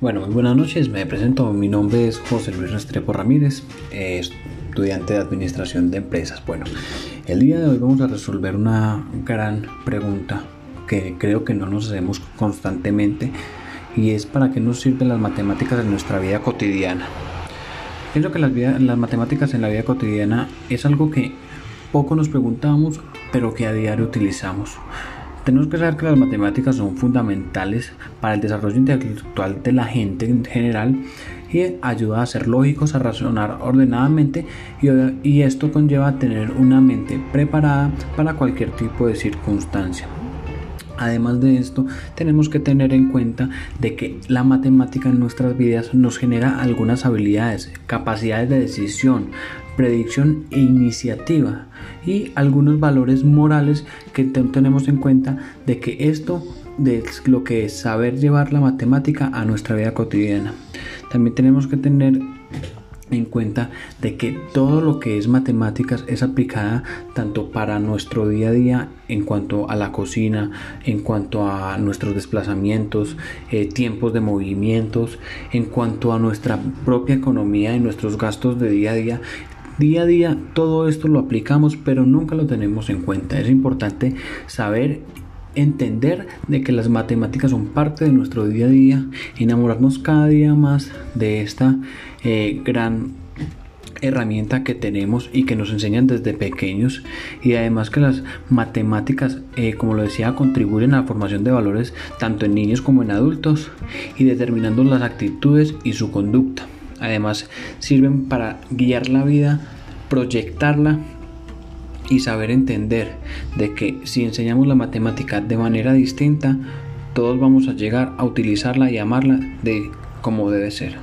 Bueno, muy buenas noches, me presento, mi nombre es José Luis Restrepo Ramírez, eh, estudiante de Administración de Empresas. Bueno, el día de hoy vamos a resolver una gran pregunta que creo que no nos hacemos constantemente y es para qué nos sirven las matemáticas en nuestra vida cotidiana. Pienso que las, las matemáticas en la vida cotidiana es algo que poco nos preguntamos, pero que a diario utilizamos. Tenemos que saber que las matemáticas son fundamentales para el desarrollo intelectual de la gente en general y ayuda a ser lógicos, a razonar ordenadamente y, y esto conlleva tener una mente preparada para cualquier tipo de circunstancia. Además de esto, tenemos que tener en cuenta de que la matemática en nuestras vidas nos genera algunas habilidades, capacidades de decisión, predicción e iniciativa y algunos valores morales que tenemos en cuenta de que esto es lo que es saber llevar la matemática a nuestra vida cotidiana. También tenemos que tener en cuenta de que todo lo que es matemáticas es aplicada tanto para nuestro día a día en cuanto a la cocina, en cuanto a nuestros desplazamientos, eh, tiempos de movimientos, en cuanto a nuestra propia economía y nuestros gastos de día a día. Día a día todo esto lo aplicamos pero nunca lo tenemos en cuenta. Es importante saber entender de que las matemáticas son parte de nuestro día a día, enamorarnos cada día más de esta eh, gran herramienta que tenemos y que nos enseñan desde pequeños. Y además que las matemáticas eh, como lo decía contribuyen a la formación de valores tanto en niños como en adultos y determinando las actitudes y su conducta. Además sirven para guiar la vida proyectarla y saber entender de que si enseñamos la matemática de manera distinta, todos vamos a llegar a utilizarla y amarla de como debe ser.